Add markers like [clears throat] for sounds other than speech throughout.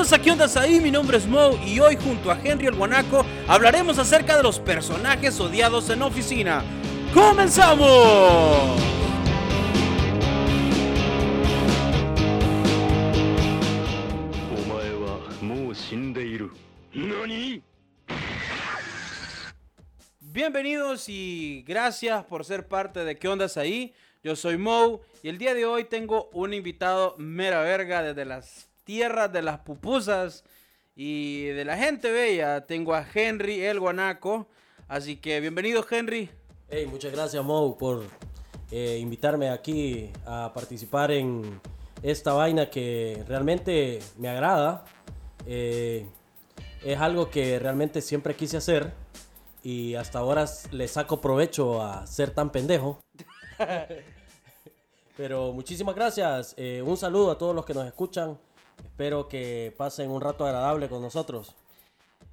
Bienvenidos a ¿Qué onda ahí? Mi nombre es Mo y hoy junto a Henry el Guanaco hablaremos acerca de los personajes odiados en oficina. ¡Comenzamos! Bienvenidos y gracias por ser parte de ¿Qué ondas ahí? Yo soy Mo y el día de hoy tengo un invitado mera verga desde las tierras de las pupusas y de la gente bella. Tengo a Henry el Guanaco. Así que bienvenido Henry. Hey, muchas gracias Mo por eh, invitarme aquí a participar en esta vaina que realmente me agrada. Eh, es algo que realmente siempre quise hacer y hasta ahora le saco provecho a ser tan pendejo. [laughs] Pero muchísimas gracias. Eh, un saludo a todos los que nos escuchan. Espero que pasen un rato agradable con nosotros.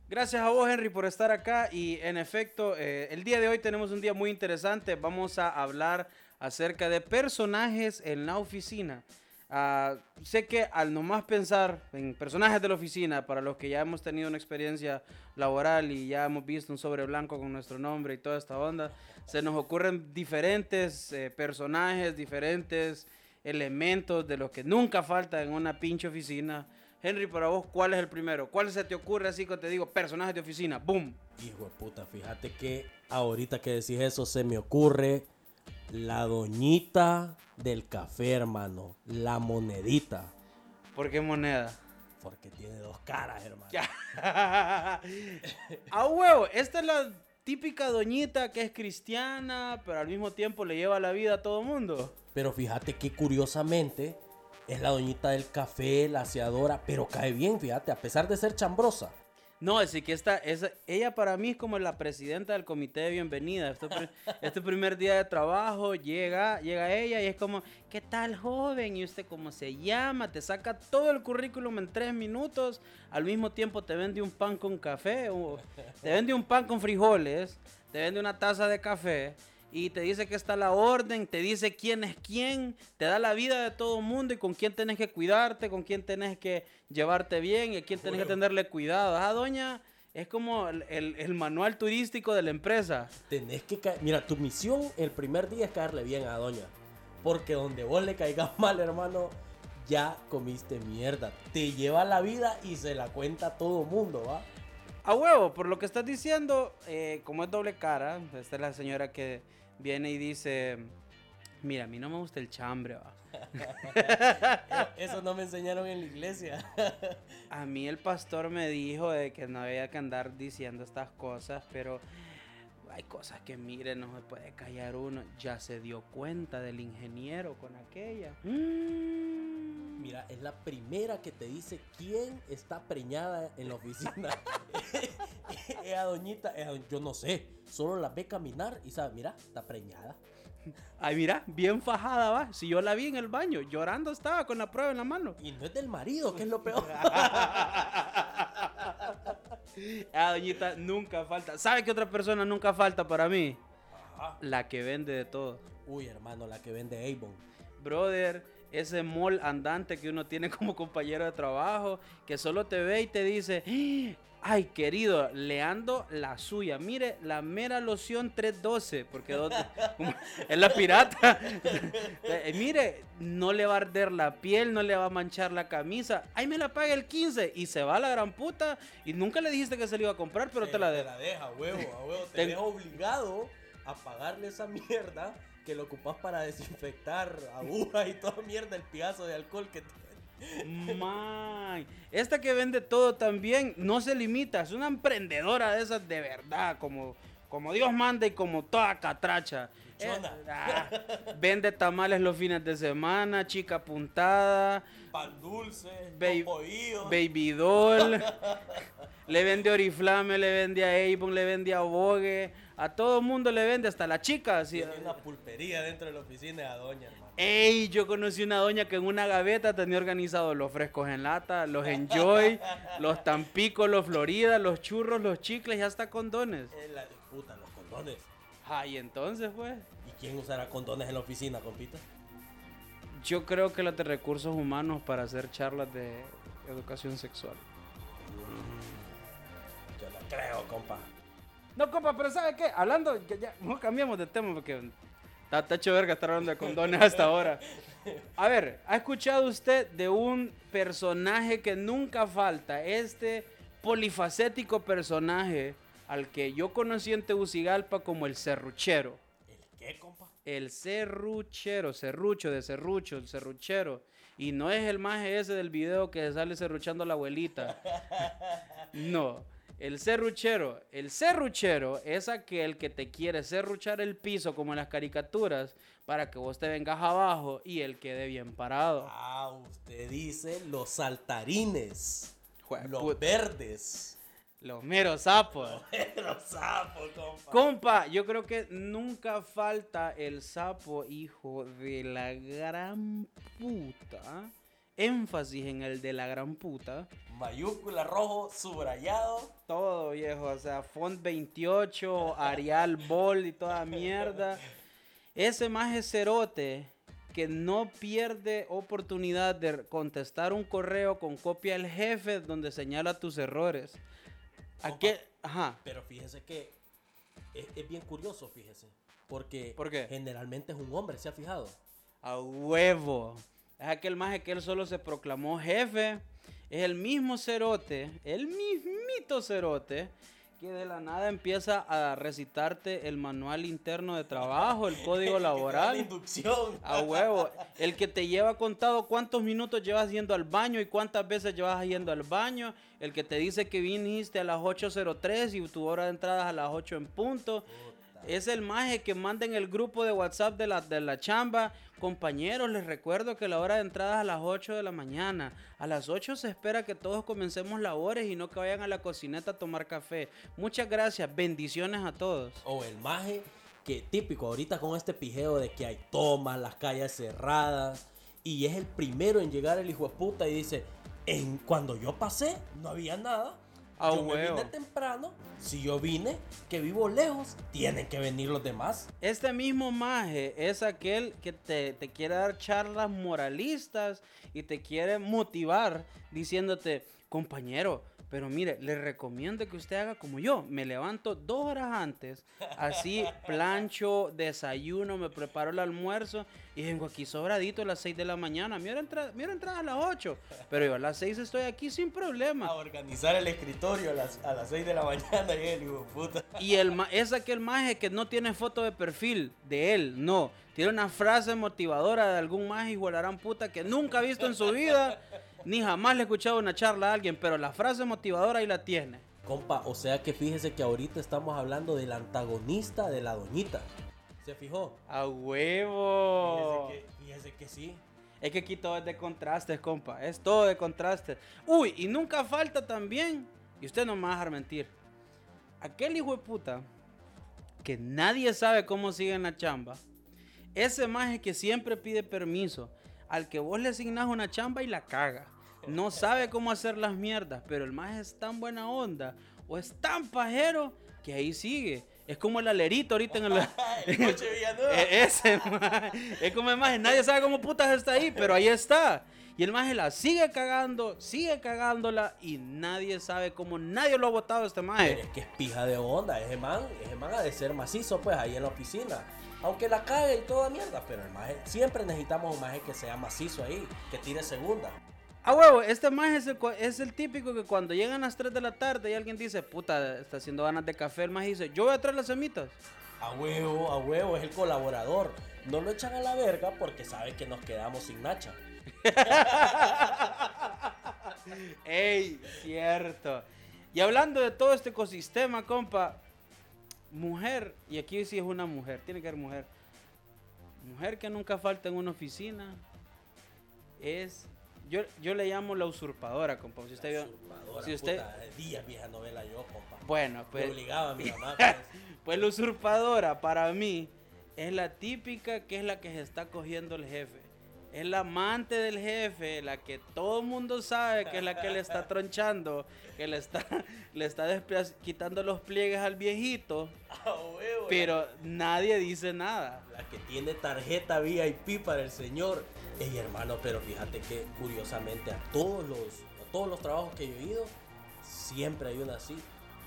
Gracias a vos, Henry, por estar acá. Y en efecto, eh, el día de hoy tenemos un día muy interesante. Vamos a hablar acerca de personajes en la oficina. Ah, sé que al nomás pensar en personajes de la oficina, para los que ya hemos tenido una experiencia laboral y ya hemos visto un sobre blanco con nuestro nombre y toda esta onda, se nos ocurren diferentes eh, personajes, diferentes elementos de los que nunca falta en una pinche oficina. Henry, para vos, ¿cuál es el primero? ¿Cuál se te ocurre así que te digo, personajes de oficina? ¡Boom! Hijo de puta, fíjate que ahorita que decís eso se me ocurre la doñita del café, hermano. La monedita. ¿Por qué moneda? Porque tiene dos caras, hermano. [laughs] A huevo, esta es la típica doñita que es cristiana, pero al mismo tiempo le lleva la vida a todo mundo. Pero fíjate que curiosamente es la doñita del café, la aseadora, pero cae bien, fíjate, a pesar de ser chambrosa. No, es que esta, es, ella para mí es como la presidenta del comité de bienvenida. Este, [laughs] este, primer día de trabajo llega, llega ella y es como, ¿qué tal joven? ¿Y usted cómo se llama? Te saca todo el currículum en tres minutos. Al mismo tiempo te vende un pan con café, o te vende un pan con frijoles, te vende una taza de café y te dice que está la orden, te dice quién es quién, te da la vida de todo el mundo y con quién tenés que cuidarte, con quién tenés que llevarte bien y a quién tenés que tenerle cuidado. Ah, doña, es como el, manual turístico de la empresa. Tenés que Mira, tu misión el primer día es caerle bien a doña. Porque donde vos le caigas [laughs] mal, hermano, ya comiste mierda. Te lleva la vida y se la cuenta a todo mundo, ¿va? A huevo, por lo que estás diciendo, eh, como es doble cara, esta es la señora que viene y dice, mira, a mí no me gusta el chambre, va. [laughs] Eso no me enseñaron en la iglesia. [laughs] a mí el pastor me dijo de que no había que andar diciendo estas cosas, pero hay cosas que mire, no se puede callar uno. Ya se dio cuenta del ingeniero con aquella. Mm. Mira, es la primera que te dice quién está preñada en la oficina. [laughs] esa doñita, yo no sé, solo la ve caminar y sabe, mira, está preñada. Ay, mira, bien fajada va. Si yo la vi en el baño, llorando estaba con la prueba en la mano. Y no es del marido, que es lo peor. [laughs] Ah, doñita nunca falta. ¿Sabe qué otra persona nunca falta para mí? La que vende de todo. Uy, hermano, la que vende Avon. Brother, ese mall andante que uno tiene [laughs] como compañero de trabajo, que solo te ve y te dice, Ay, querido, le ando la suya. Mire, la mera loción 312, porque [laughs] es la pirata. [laughs] Eh, mire, no le va a arder la piel, no le va a manchar la camisa. Ay, me la paga el 15 y se va a la gran puta. Y nunca le dijiste que se le iba a comprar, pero te la deja. Te la deja, huevo, a huevo. Te, deja obligado a pagarle esa mierda que lo ocupas para desinfectar agujas y toda mierda, el piazo de alcohol que Man, esta que vende todo también no se limita, es una emprendedora de esas de verdad, como, como Dios manda y como toda catracha. Eh, ah, vende tamales los fines de semana, chica puntada, pan dulce, baby doll, [laughs] le vende Oriflame, le vende a Avon, le vende a Vogue, a todo mundo le vende, hasta la chica. Tiene una pulpería dentro de la oficina de la doña, hermano. Ey, yo conocí una doña que en una gaveta tenía organizado los frescos en lata, los Enjoy, [laughs] los Tampico, los Florida, los churros, los chicles y hasta condones. Es la puta, los condones. Ay, entonces, pues. ¿Y quién usará condones en la oficina, compita? Yo creo que los de recursos humanos para hacer charlas de educación sexual. No creo, compa. No, compa, pero ¿sabe qué? Hablando, ya, ya, no cambiamos de tema porque está, hecho verga estar hablando de condones hasta ahora. A ver, ¿ha escuchado usted de un personaje que nunca falta? Este polifacético personaje al que yo conocí en Tegucigalpa como el serruchero. ¿El qué, compa? El serruchero, serrucho de serrucho, el serruchero. Y no es el maje ese del video que sale serruchando a la abuelita. [laughs] No, el serruchero. El serruchero es aquel que te quiere serruchar el piso como en las caricaturas para que vos te vengas abajo y él quede bien parado. Ah, usted dice los saltarines. Los verdes. Los meros sapos. los sapos, compa. Compa, yo creo que nunca falta el sapo, hijo de la gran puta. Énfasis en el de la gran puta. Mayúscula rojo subrayado. Todo viejo, o sea, font 28, Arial Bold y toda mierda. Ese maje cerote que no pierde oportunidad de contestar un correo con copia del jefe donde señala tus errores. Aquel, ajá. Pero fíjese que es, es bien curioso, fíjese. Porque ¿Por qué? generalmente es un hombre, ¿se ha fijado? A huevo. Es aquel maje que él solo se proclamó jefe. Es el mismo cerote, el mismito cerote, que de la nada empieza a recitarte el manual interno de trabajo, el código [laughs] La laboral. inducción. A huevo. El que te lleva contado cuántos minutos llevas yendo al baño y cuántas veces llevas yendo al baño. El que te dice que viniste a las 8.03 y tu hora de entrada es a las 8 en punto. Es el maje que manda en el grupo de WhatsApp de la, de la chamba. Compañeros, les recuerdo que la hora de entrada es a las 8 de la mañana. A las 8 se espera que todos comencemos labores y no que vayan a la cocineta a tomar café. Muchas gracias. Bendiciones a todos. O el maje que típico ahorita con este pijeo de que hay tomas, las calles cerradas. Y es el primero en llegar el hijo de puta y dice, en, cuando yo pasé no había nada. A yo me vine temprano. Si yo vine, que vivo lejos, tienen que venir los demás. Este mismo maje es aquel que te, te quiere dar charlas moralistas y te quiere motivar diciéndote, compañero, pero mire, le recomiendo que usted haga como yo. Me levanto dos horas antes, así plancho, desayuno, me preparo el almuerzo y vengo aquí sobradito a las 6 de la mañana. Mi hora, entra- mi hora de entrada a las 8, pero yo a las 6 estoy aquí sin problema. A organizar el escritorio a las, a las 6 de la [laughs] mañana y el hijo puta. Y el ma- es aquel maje que no tiene foto de perfil de él, no. Tiene una frase motivadora de algún maje y puta que nunca ha visto en su vida, ni jamás le ha escuchado una charla a alguien, pero la frase motivadora ahí la tiene. Compa, o sea que fíjese que ahorita estamos hablando del antagonista de la doñita. ¿Se fijó? ¡A huevo! Fíjese que, fíjese que sí. Es que aquí todo es de contrastes, compa. Es todo de contrastes. Uy, y nunca falta también, y usted no me va a dejar mentir, aquel hijo de puta que nadie sabe cómo sigue en la chamba. Ese maje que siempre pide permiso, al que vos le asignás una chamba y la caga. No sabe cómo hacer las mierdas, pero el maje es tan buena onda o es tan pajero que ahí sigue. Es como el alerito ahorita en el... [laughs] El. E- Ese [laughs] maje. Es como el maje, nadie sabe cómo putas está ahí, pero ahí está. Y el maje la sigue cagando, sigue cagándola y nadie sabe cómo nadie lo ha votado este Pero maje. es que es pija de onda, ese man, ese man ha de ser macizo pues ahí en la oficina. Aunque la cague y toda mierda, pero el maje, siempre necesitamos un maje que sea macizo ahí, que tire segunda. A huevo, este maje es el, cu- es el típico que cuando llegan las 3 de la tarde y alguien dice, puta, está haciendo ganas de café, el maje dice, yo voy a traer las semitas. A huevo, a huevo, es el colaborador. No lo echan a la verga porque sabe que nos quedamos sin nacha. [laughs] Ey, cierto. Y hablando de todo este ecosistema, compa, mujer, y aquí sí es una mujer, tiene que ser mujer. Mujer que nunca falta en una oficina es, yo, yo le llamo la usurpadora, compa. Si usted La vio- usurpadora, si usted, puta, días vieja novela yo, compa. bueno, Me pues, obligaba a mi mamá. [laughs] pues. pues la usurpadora para mí es la típica que es la que se está cogiendo el jefe. Es la amante del jefe, la que todo el mundo sabe que es la que le está [laughs] tronchando, que le está, le está quitando los pliegues al viejito, A huevo, pero nadie dice nada. La que tiene tarjeta VIP para el señor. Ey, hermano, pero fíjate que curiosamente a todos los, a todos los trabajos que yo he ido, siempre hay una así.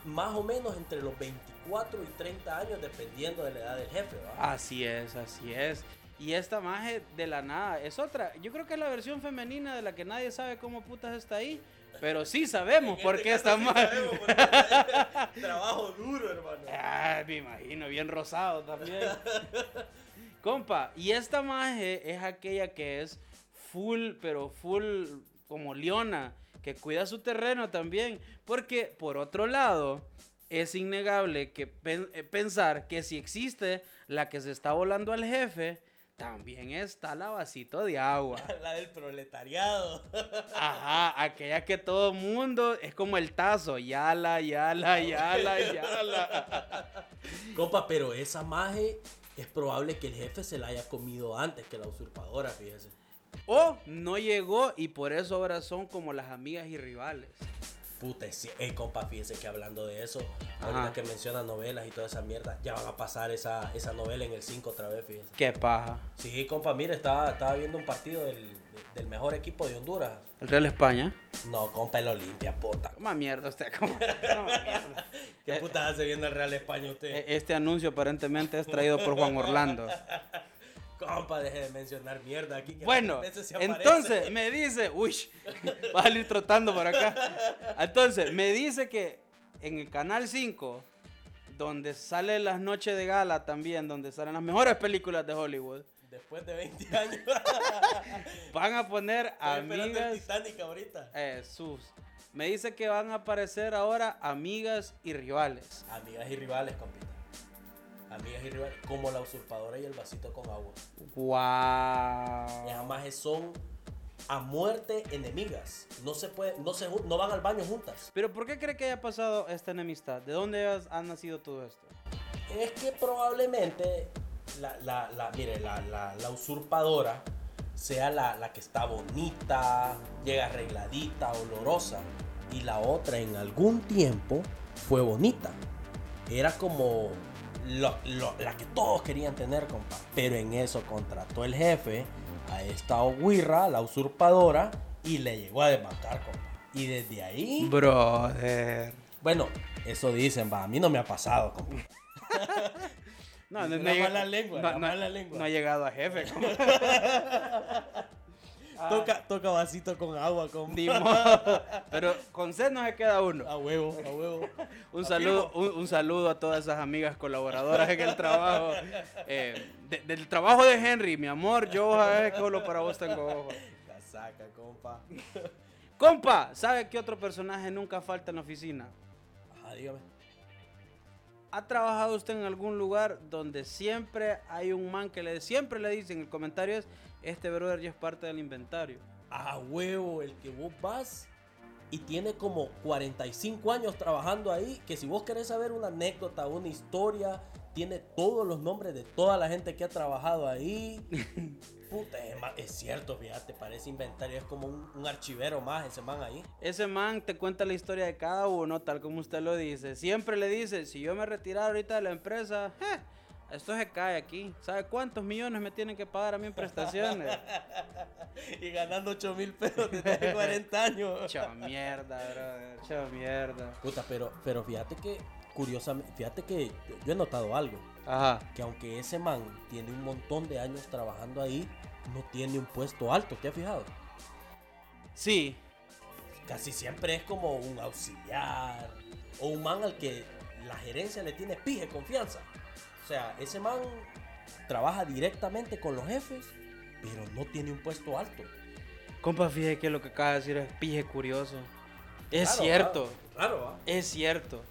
Más o menos entre los 24 y 30 años, dependiendo de la edad del jefe, ¿va? Así es, así es. Y esta maje de la nada es otra. Yo creo que es la versión femenina de la que nadie sabe cómo putas está ahí. Pero sí sabemos [laughs] por qué está sí mal. [laughs] Trabajo duro, hermano. Ah, me imagino, bien rosado también. [laughs] Compa, y esta maje es aquella que es full, pero full como leona, que cuida su terreno también. Porque, por otro lado, es innegable que pen- eh, pensar que si existe la que se está volando al jefe, también está la vasito de agua. [laughs] La del proletariado. [laughs] Ajá, aquella que todo mundo es como el tazo, yala, yala, yala, yala. [laughs] Compa, pero esa maje es probable que el jefe se la haya comido antes que la usurpadora, fíjese. O no llegó y por eso ahora son como las amigas y rivales. Puta, sí. Ey, compa, fíjese que hablando de eso, Ajá. ahorita que menciona novelas y toda esa mierda, ya van a pasar esa, esa novela en el 5 otra vez, fíjese. Qué paja. Sí, compa, mire, estaba, estaba viendo un partido del, del mejor equipo de Honduras. El Real España. No, compa, el Olimpia, puta. Coma mierda usted, [laughs] coma, coma mierda. ¿Qué puta hace viendo el Real España usted? E- Este anuncio aparentemente es traído por Juan Orlando. [laughs] Compa, deje de mencionar mierda aquí. que Bueno, entonces me dice, uy, [laughs] va a salir trotando por acá. Entonces me dice que en el canal 5, donde salen las noches de gala también, donde salen las mejores películas de Hollywood, Después de 20 [laughs] años. van a poner amigas. Titanic ahorita. sus. Me dice que van a aparecer ahora amigas y rivales. Amigas y rivales, compita. Amigas y rivales. Como la usurpadora y el vasito con agua. Wow. Y además son a muerte enemigas. No se puede, no se no van al baño juntas. Pero ¿por qué cree que haya pasado esta enemistad? ¿De dónde has- ha nacido todo esto? Es que probablemente la, la, la- mire, la, la, la usurpadora sea la, la que está bonita, llega arregladita, olorosa. Y la otra en algún tiempo fue bonita. Era como lo- lo- la que todos querían tener, compa. Pero en eso contrató el jefe a esta Oguirra, la usurpadora, y le llegó a desbancar, compa. Y desde ahí, Brother. bueno, eso dicen, va, a mí no me ha pasado, compa. [laughs] No, La llega- mala lengua, la mala lengua. No ha llegado a jefe. como- [laughs] Toca, toca vasito con agua, con. Pero con sed no se queda uno. A huevo, a huevo. Un saludo, un, un saludo a todas esas amigas colaboradoras en el trabajo. Eh, de- del trabajo de Henry, mi amor, yo que solo para vos tengo ojos. La saca, compa. Compa, ¿sabe qué otro personaje nunca falta en la oficina? Ajá, dígame. ¿Ha trabajado usted en algún lugar donde siempre hay un man que le siempre le dicen, el comentario es, este brother ya es parte del inventario? A huevo, el que vos vas y tiene como 45 años trabajando ahí, que si vos querés saber una anécdota, una historia, tiene todos los nombres de toda la gente que ha trabajado ahí. [laughs] Puta, es, cierto, fíjate, parece inventario, es como un, un archivero más ese man ahí. Ese man te cuenta la historia de cada uno, tal como usted lo dice. Siempre le dice, si yo me retirara ahorita de la empresa, eh, esto se cae aquí. ¿Sabe cuántos millones me tienen que pagar a mí en prestaciones? [laughs] y ganando 8 mil pesos desde 40 años. [laughs] Chao mierda, brother. Chao mierda. Puta, pero, pero fíjate que, curiosamente, fíjate que yo, he notado algo. Ajá. Que aunque ese man tiene un montón de años trabajando ahí, no tiene un puesto alto, ¿te has fijado? Sí, Casi siempre es como un auxiliar o un man al que la gerencia le tiene pije confianza. O sea, ese man trabaja directamente con los jefes, pero no tiene un puesto alto. compa, fíjese que lo que acaba de decir es pije curioso. Es Claro, cierto, Claro, claro, es cierto.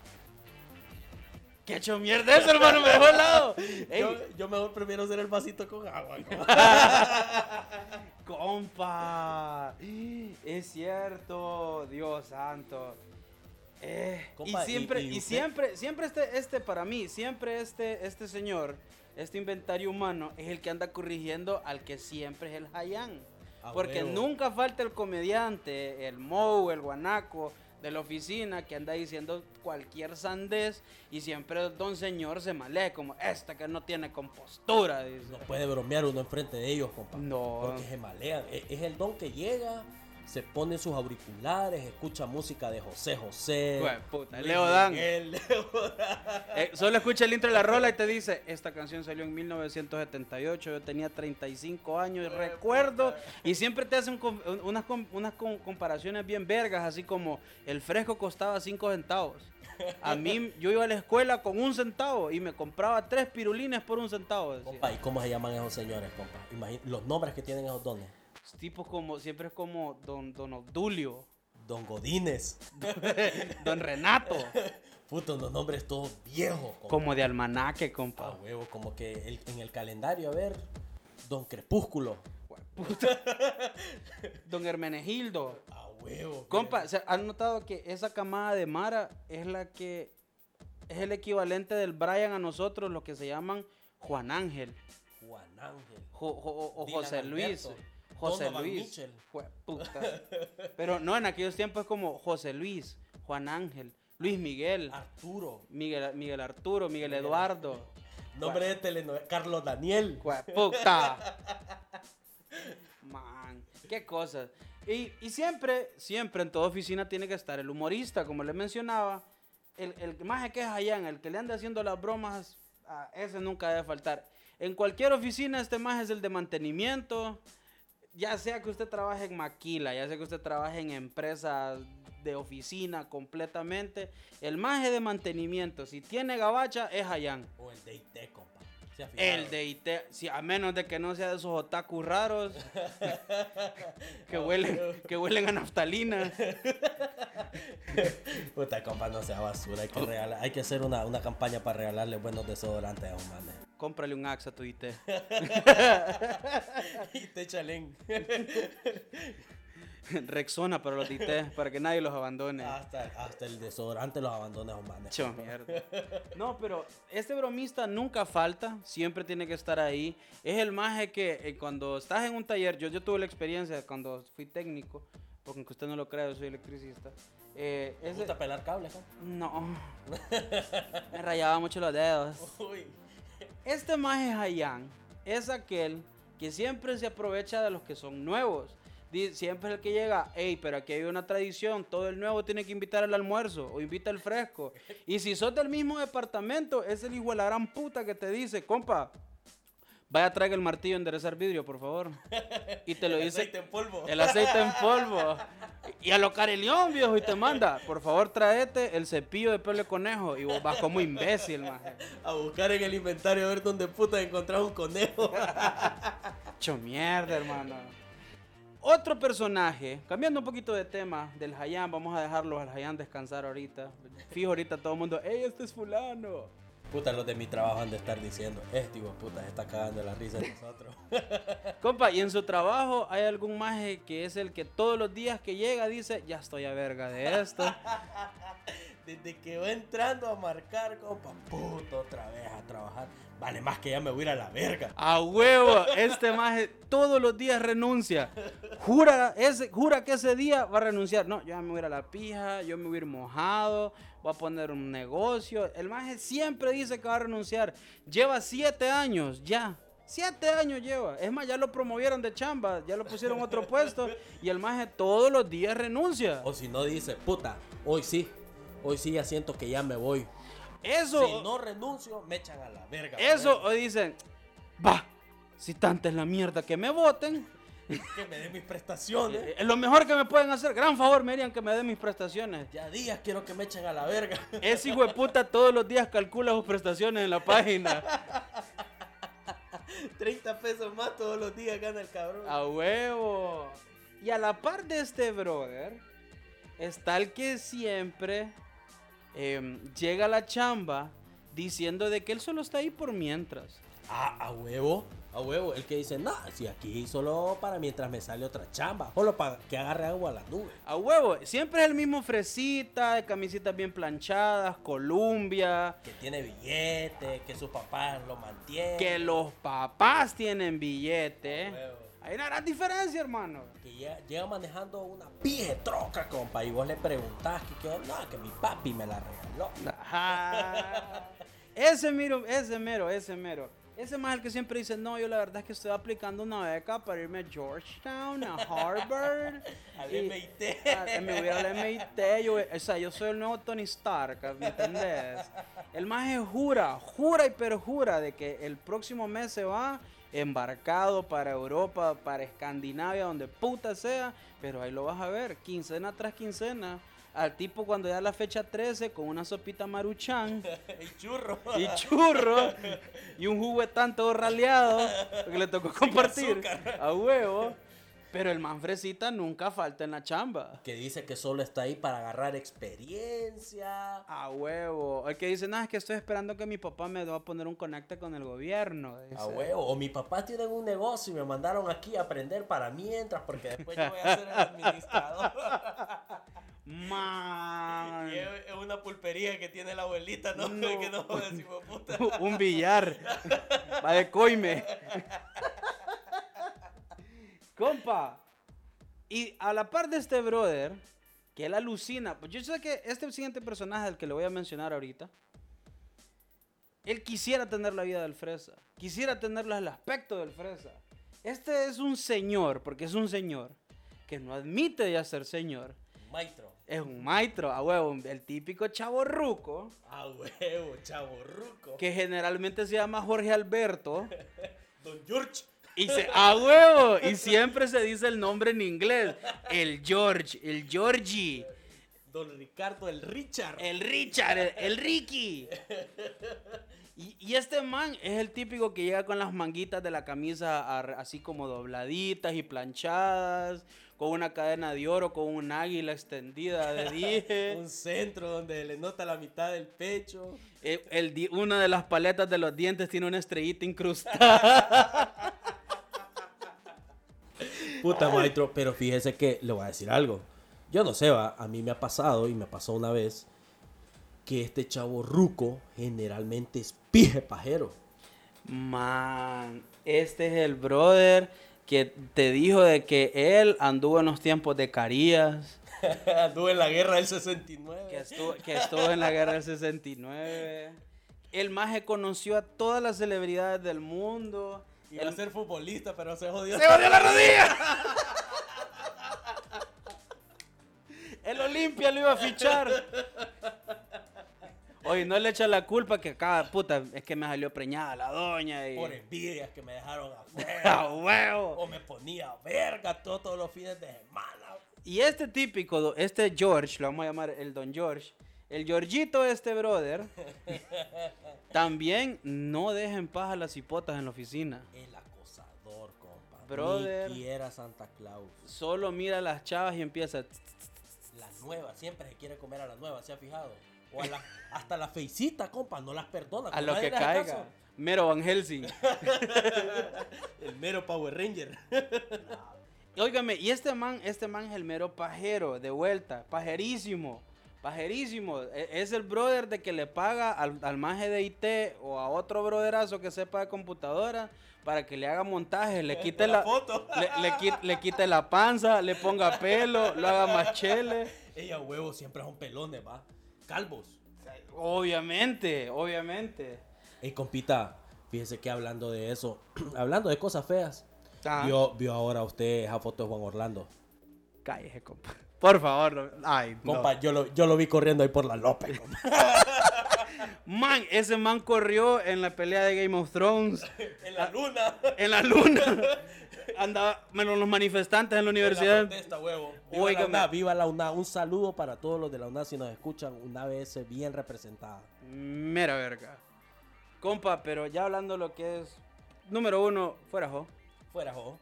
¿Qué hecho mierda eso, hermano? Me dejó al lado. [laughs] Ey, Yo, yo mejor prefiero hacer el vasito con agua. ¿no? [laughs] Compa, es cierto, Dios santo. Eh, Compa, y siempre, y siempre, siempre este, este para mí, siempre este, este señor, este inventario humano, es el que anda corrigiendo al que siempre es el Hayán. A Porque huevo. nunca falta el comediante, el Mou, el guanaco de la oficina que anda diciendo cualquier sandez y siempre don señor se malea como esta que no tiene compostura. dice. No puede bromear uno enfrente de ellos, compa. No. Porque se malean. E- Es, el don que llega, se pone sus auriculares, escucha música de José José. Jue puta, Leo Dan. Miguel, [laughs] Leo Dan. Eh, solo escucha el intro de la rola y te dice, esta canción salió en 1978, yo tenía 35 años, recuerdo, y siempre te hacen un- unas, com- unas com- comparaciones bien vergas, así como el fresco costaba 5 centavos. A mí, yo iba a la escuela con un centavo y me compraba tres pirulines por un centavo. decía. Compa, ¿y cómo se llaman esos señores, compa? Imagín- los nombres que tienen esos dones. Tipos como, siempre es como Don, don Obdulio, Don Godínez. [laughs] Don Renato, Puto, unos nombres todos viejos. compa. como de almanaque, compa. huevo, como que el- en el calendario, a ver, Don Crepúsculo. [laughs] Don Hermenegildo. A huevo. Compa, ¿se ¿han notado que esa camada de Mara es la que es el equivalente del Brian a nosotros, los que se llaman Juan Ángel Juan Ángel. Jo- jo- o, José Luis? José Donovan Luis. Mitchell. Puta. Pero no, en aquellos tiempos es como José Luis, Juan Ángel, Luis Miguel, Arturo. Miguel, Miguel Arturo, Miguel Eduardo. Nombre de telenovela. Carlos Daniel. Puta. [laughs] Man, qué cosas. Y, y siempre, siempre en toda oficina tiene que estar el humorista, como le mencionaba. El, el más que es allá, el que le anda haciendo las bromas, a ese nunca debe faltar. En cualquier oficina, este más es el de mantenimiento. Ya sea que usted trabaje en maquila, ya sea que usted trabaje en empresas de oficina completamente. El maje de mantenimiento, si tiene gabacha, es Hayan. O el de IT, El de IT, sí, a menos de que no sea de esos otakus raros [laughs] que, huelen, que huelen a naftalina. [laughs] Puta, compa, no sea basura. Hay que, regalar, hay que hacer una, una campaña para regalarle buenos desodorantes a un manes. Cómprale un Axe a tu IT. y te chalen. [laughs] Rexona para los IT, para que nadie los abandone. hasta, hasta el desodorante los abandona. Cho, mierda. No, pero este bromista nunca falta, siempre tiene que estar ahí. Es el maje que eh, cuando estás en un taller, yo, yo tuve la experiencia cuando fui técnico, porque aunque usted no lo crea, yo soy electricista. Eh, ¿Te ese- gusta pelar cables, compa? no, [laughs] me rayaba mucho los dedos. Uy. Este maje Hayan es aquel que siempre se aprovecha de los que son nuevos. Siempre es el que llega, hey, pero aquí hay una tradición, todo el nuevo tiene que invitar al almuerzo o invita al fresco. Y si sos del mismo departamento, es el hijo de la gran puta que te dice, compa, vaya traiga el martillo a enderezar vidrio, por favor. Y te lo [laughs] El dice aceite en polvo. el aceite en polvo. Y a lo carelión, viejo, y te manda, por favor, tráete el cepillo de pelo de conejo. Y vos vas como imbécil, maje. A buscar en el inventario a ver dónde puta encontrar un conejo. [laughs] Hecho mierda, hermano. Otro personaje, cambiando un poquito de tema del Hayan, vamos a dejarlo al Hayan descansar ahorita. Fijo, ahorita todo el mundo, ¡ey, este es fulano! Puta, los de mi trabajo han de estar diciendo, este hijo puta se está cagando la risa de [laughs] nosotros. Compa, y en su trabajo hay algún maje que es el que todos los días que llega dice, ya estoy a verga de esto. [laughs] Desde que va entrando a marcar, compa, puta, otra vez a trabajar. Vale, más que ya me voy a ir a la verga. A huevo, este maje todos los días renuncia. Jura, ese, jura que ese día va a renunciar. No, yo ya me voy a ir a la pija, yo me voy a ir mojado, voy a poner un negocio. El maje siempre dice que va a renunciar. Lleva siete años ya. Siete años lleva. Es más, ya lo promovieron de chamba, ya lo pusieron otro puesto. Y el maje todos los días renuncia. O si no dice, puta, hoy sí, hoy sí ya siento que ya me voy. Eso, Si no renuncio, me echan a la verga. eso, o dicen, va, si tanta es la mierda que me voten. Que me den mis prestaciones. Eh, Es lo mejor que me pueden hacer. Gran favor me harían que me den mis prestaciones. Ya días quiero que me echen a la verga. Ese hijo de puta todos los días calcula sus prestaciones en la página. [laughs] 30 pesos más todos los días gana el cabrón. A huevo. Y a la par de este brother, está el que siempre em, llega a la chamba diciendo de que él solo está ahí por mientras. Ah, a huevo. A huevo. El que dice, no, si aquí solo para mientras me sale otra chamba. Solo para que agarre agua a la nube. A huevo. Siempre es el mismo fresita, de camisetas bien planchadas, Columbia. Que tiene billetes, que sus papás lo mantienen. Que los papás tienen billete. A huevo. Hay una gran diferencia, hermano. Que llega, llega manejando una pije troca, compa. Y vos le preguntás que, que no, que mi papi me la regaló. Ajá. Ese mero, ese mero, ese mero. Ese más el que siempre dice, no, yo la verdad es que estoy aplicando una beca para irme a Georgetown, a Harvard. [laughs] Al y- MIT. a- me voy al MIT. Yo, o sea, yo soy el nuevo Tony Stark, ¿me entendés? El más jura, jura y perjura de que el próximo mes se va embarcado para Europa, para Escandinavia, donde puta sea. Pero ahí lo vas a ver, quincena tras quincena. Al tipo cuando ya la fecha 13 con una sopita maruchan [laughs] y churro. y churro y un juguetán todo raleado porque le tocó compartir a huevo. Pero el manfresita nunca falta en la chamba. Que dice que solo está ahí para agarrar experiencia. A huevo. El que dice, no, es que estoy esperando que mi papá me va a poner un conecte con el gobierno. dice. A huevo. O mi papá tiene un negocio y me mandaron aquí a aprender para mientras, porque después yo voy a ser el [laughs] administrador. Man. Y es una pulpería que tiene la abuelita, ¿no? No. [laughs] que no jodas, puta. [laughs] un billar. Va de coime. Compa. Y a la par de este brother, que él alucina. Pues yo sé que este siguiente personaje, al que le voy a mencionar ahorita, él quisiera tener la vida del fresa. Quisiera tener el aspecto del fresa. Este es un señor, porque es un señor, que no admite ya ser señor. Maestro. Es un maestro, a huevo, el típico chavo ruco, A huevo, chavo ruco. que generalmente se llama Jorge Alberto. [laughs] Don George. Y se, a huevo, y siempre se dice el nombre en inglés. El George, el Georgie, Don Ricardo, el Richard. el Richard, el, el Ricky. Y, y este man es el típico que llega con las manguitas de la camisa a- así como dobladitas y planchadas, con una cadena de oro, con un águila extendida de [laughs] dije. Un centro donde le nota la mitad del pecho. Eh, el una de las paletas de los dientes tiene una estrellita incrustada. [laughs] Puta maestro, pero fíjese que le voy a decir algo. Yo no sé, va, a mí me ha pasado y me pasó una vez que este chavo ruco generalmente es pije pajero. Man, este es el brother que te dijo de que él anduvo en los tiempos de Carías, [laughs] Anduvo en la guerra del 69. que estuvo, que estuvo en la guerra del 69. El maje conoció a todas las celebridades del mundo. Iba a ser futbolista, pero se jodió. ¡Se jodió la rodilla! El Olimpia lo iba a fichar. Oye, no le echa la culpa que acá, puta, es que me salió preñada la doña y... Por envidias que me dejaron afuera. [laughs] ¡A huevo! o me ponía verga todo- todos los fines de semana. Y este típico, este George, lo vamos a llamar el Don George, el Georgito este brother, también no deja en paz a las hipotas en la oficina. El acosador, compa. Brother. Ni quiera Santa Claus. Solo mira a las chavas y empieza... La nueva, siempre se quiere comer a la nueva, ¿se ha fijado? O a la, hasta la feicita, compa, no las perdona. A lo que caiga. caso. Mero Van Helsing. [laughs] El mero Power Ranger. [laughs] Óigame, y este man, este man es el mero pajero, de vuelta, pajerísimo, pajerísimo. E- Es el brother de que le paga al, al maje de IT o a otro brotherazo que sepa de computadora para que le haga montaje, le [laughs] quite la la, foto. le, le quite, le quite la panza, le ponga pelo, lo haga más chele. Ella, huevo, siempre son pelones, va. Calvos. Obviamente, obviamente. Ey, compita, fíjese que hablando de eso, [clears throat] hablando de cosas feas, Ah, vio, vio ahora usted esa foto de Juan Orlando. cállese, compa. Por favor, no- ay, no. Compa, yo, lo, yo lo vi corriendo ahí por la López. Man, ese man corrió en la pelea de Game of Thrones. [laughs] en la luna. En la luna. Andaba, bueno, los manifestantes en la universidad. Protesta, huevo. Viva la UNA, viva la UNA. Un saludo para todos los de la UNA si nos escuchan. Una vez bien representada. Mera verga. Compa, pero ya hablando lo que es. Número uno, fuera jo. Fuera, jo.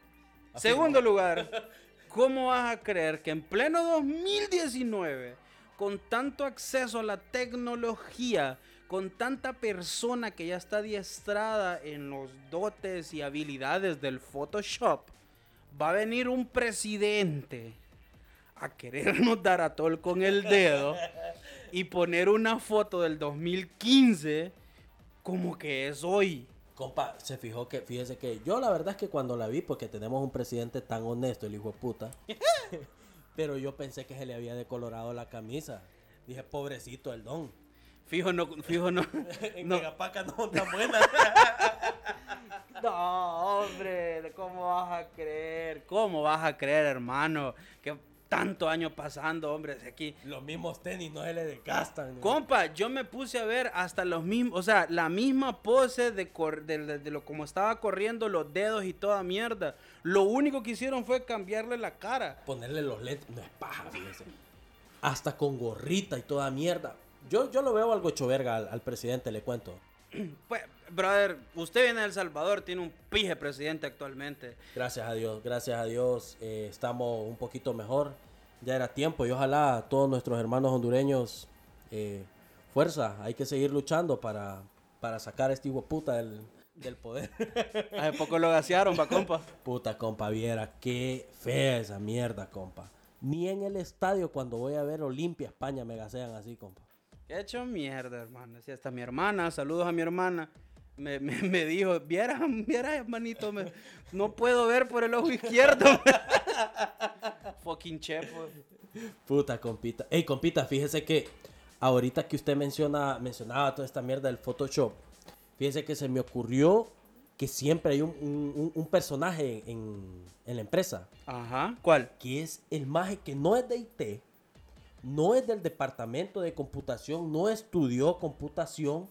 Segundo lugar, [laughs] ¿cómo vas a creer que en pleno 2019, con tanto acceso a la tecnología, con tanta persona que ya está adiestrada en los dotes y habilidades del Photoshop, va a venir un presidente a querernos [laughs] dar a con el dedo y poner una foto del 2015 como que es hoy? Compa, se fijó que, fíjese que yo la verdad es que cuando la vi, porque tenemos un presidente tan honesto, el hijo de puta, [laughs] pero yo pensé que se le había decolorado la camisa. Dije, pobrecito el don. Fijo no, fijo no, [laughs] En no, Megapaca no son tan buenas. [laughs] No, hombre, ¿cómo vas a creer? ¿Cómo vas a creer, hermano? Que tantos años pasando, hombre, de aquí. Los mismos tenis no se le desgastan. Compa, yo me puse a ver hasta los mismos, o sea, la misma pose de, cor- de, de- de lo como estaba corriendo los dedos y toda mierda. Lo único que hicieron fue cambiarle la cara. Ponerle los lentes, no es paja, fíjese. Hasta con gorrita y toda mierda. Yo, yo lo veo algo hecho verga al, al presidente, le cuento. [clears throat] Pues, brother, usted viene de El Salvador, tiene un pije presidente actualmente. Gracias a Dios, gracias a Dios eh, estamos un poquito mejor. Ya era tiempo y ojalá todos nuestros hermanos hondureños, eh, fuerza, hay que seguir luchando para, para sacar a este hijo puta del, del poder. [laughs] Hace poco lo gasearon, va, compa. [laughs] Puta, compa, viera qué fea esa mierda, compa. Ni en el estadio cuando voy a ver Olimpia, España, me gasean así, compa. He hecho mierda, hermano. Si hasta mi hermana, saludos a mi hermana, me, me, [laughs] me dijo, vieras, vieras, hermanito, me- no puedo ver por el ojo izquierdo. [laughs] Fucking chepo. Puta, compita. Ey, compita, fíjese que ahorita que usted menciona, mencionaba toda esta mierda del Photoshop, fíjese que se me ocurrió que siempre hay un, un- un- un personaje en, en la empresa, Ajá, ¿cuál? que es el maje que no es de IT, no es del departamento de computación, no estudió computación,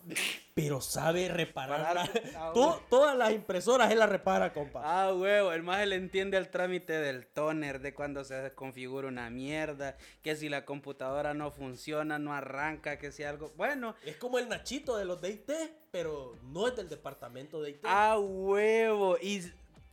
pero sabe reparar. la- Ah, [laughs] To- bueno. todas las impresoras él las repara, compa. Ah, huevo, el más le entiende al trámite del toner, de cuando se desconfigura una mierda, que si la computadora no funciona, no arranca, que si algo... Bueno, Es como el Nachito de los de IT, pero no es del departamento de IT. Ah, huevo. Y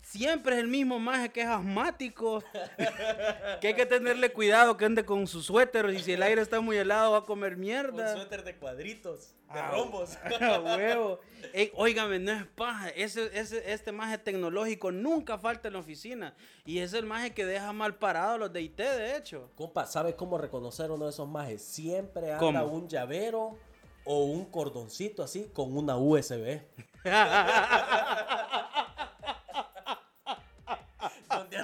siempre es el mismo maje que es asmático. [laughs] que hay que tenerle cuidado que ande con su suéter. Y si el aire está muy helado va a comer mierda. suéter de cuadritos, de Ah, rombos. [laughs] Ah, huevo. Ey, óigame, no es paja. Ese, ese, este maje tecnológico nunca falta en la oficina. Y es el maje que deja mal parado a los de IT, de hecho. Compa, ¿sabe cómo reconocer uno de esos majes? Siempre anda ¿Cómo? un llavero o un cordoncito así con una USB. [laughs]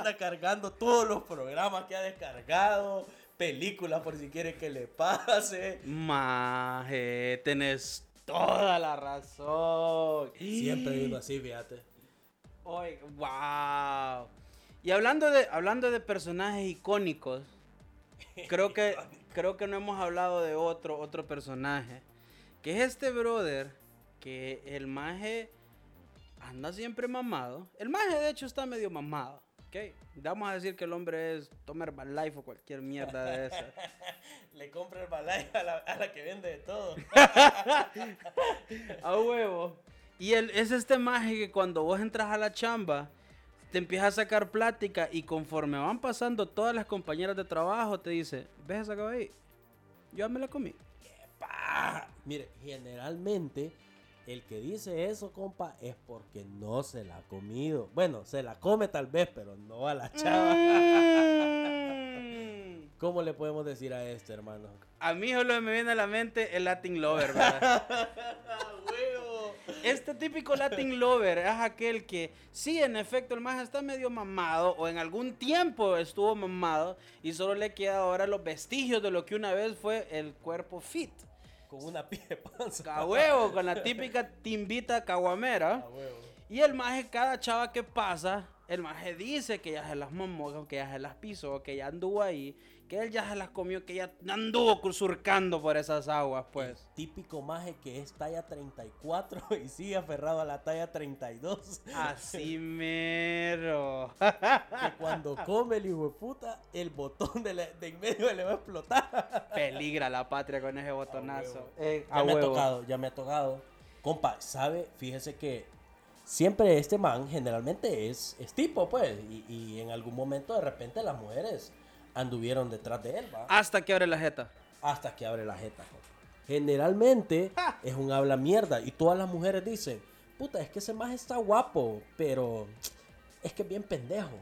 Anda cargando todos los programas que ha descargado, películas por si quiere que le pase. Maje, tenés toda la razón. Siempre uno así, fíjate. Oye, wow. Y hablando de, hablando de personajes icónicos, [laughs] creo que, creo que no hemos hablado de otro, otro personaje. Que es este brother, que el maje anda siempre mamado. El maje de hecho está medio mamado. ¿Ok? Vamos a decir que el hombre es Tomer Life o cualquier mierda de esa. [laughs] Le compra el balay a la, a la que vende de todo. [laughs] A huevo. Y es este maje que cuando vos entras a la chamba, te empieza a sacar plática y conforme van pasando todas las compañeras de trabajo, te dice, ¿ves esa ahí? Yo me la comí. Pa. Mire, generalmente el que dice eso, compa, es porque no se la ha comido. Bueno, se la come tal vez, pero no a la chava. Mm. [laughs] ¿Cómo le podemos decir a este, hermano? A mí solo me viene a la mente el Latin Lover, ¿verdad? [laughs] Este típico Latin Lover es aquel que, sí, en efecto, el más está medio mamado o en algún tiempo estuvo mamado y solo le queda ahora los vestigios de lo que una vez fue el cuerpo fit. Con una pie de panza. A huevo, con la típica timbita caguamera. A huevo. Y el maje, cada chava que pasa, el maje dice que ya se las mamó, que ya se las pisó, que ya anduvo ahí, que él ya se las comió, que ya anduvo surcando por esas aguas, pues. Típico maje que es talla 34 [laughs] y sigue aferrado a la talla 32. Así [laughs] mero. que cuando come el hijo de puta, el botón de, la- de en medio le va a explotar. [laughs] Peligra la patria con ese botonazo. Eh, Ya me ha tocado, ya me ha tocado. Compa, ¿sabe? Fíjese que siempre este man generalmente es, es tipo, pues. Y, y en algún momento de repente las mujeres anduvieron detrás de él, ¿va? Hasta que abre la jeta. Hasta que abre la jeta. Generalmente Ja. es un habla mierda. Y todas las mujeres dicen, puta, es que ese man está guapo, pero es que es bien pendejo.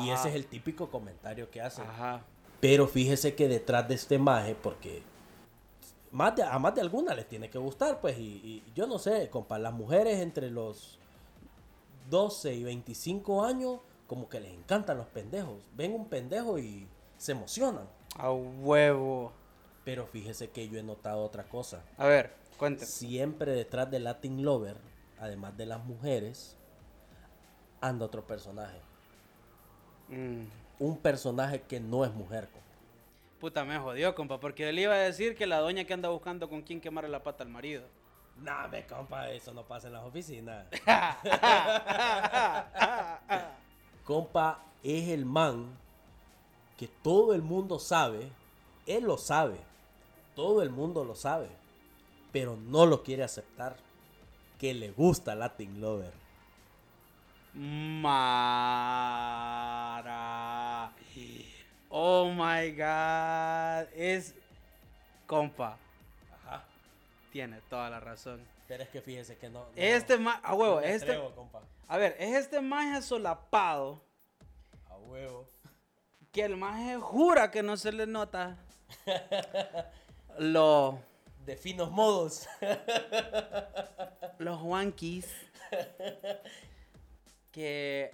Y ese es el típico comentario que hacen. Ajá. Pero fíjese que detrás de este maje, porque más de, a más de alguna les tiene que gustar, pues, y, y yo no sé, compa, las mujeres entre los 12 y 25 años, como que les encantan los pendejos. Ven un pendejo y se emocionan. A huevo. Pero fíjese que yo he notado otra cosa. A ver, cuénteme. Siempre detrás del Latin Lover, además de las mujeres, anda otro personaje. Mm. Un personaje que no es mujer, compa. Puta, me jodió, compa, porque él iba a decir que la doña que anda buscando con quién quemarle la pata al marido. Nah, me compa, eso no pasa en las oficinas. [laughs] compa es el man que todo el mundo sabe, él lo sabe, todo el mundo lo sabe, pero no lo quiere aceptar, que le gusta Latin Lover. Mara. Oh my god. Es. Compa, Ajá. tiene toda la razón. Pero es que fíjese que no. no- Este más. A huevo, no este. atrevo, compa. A ver, es este maje solapado A huevo. Que el maje jura que no se le nota. Lo. De finos modos. [laughs] los Wankies que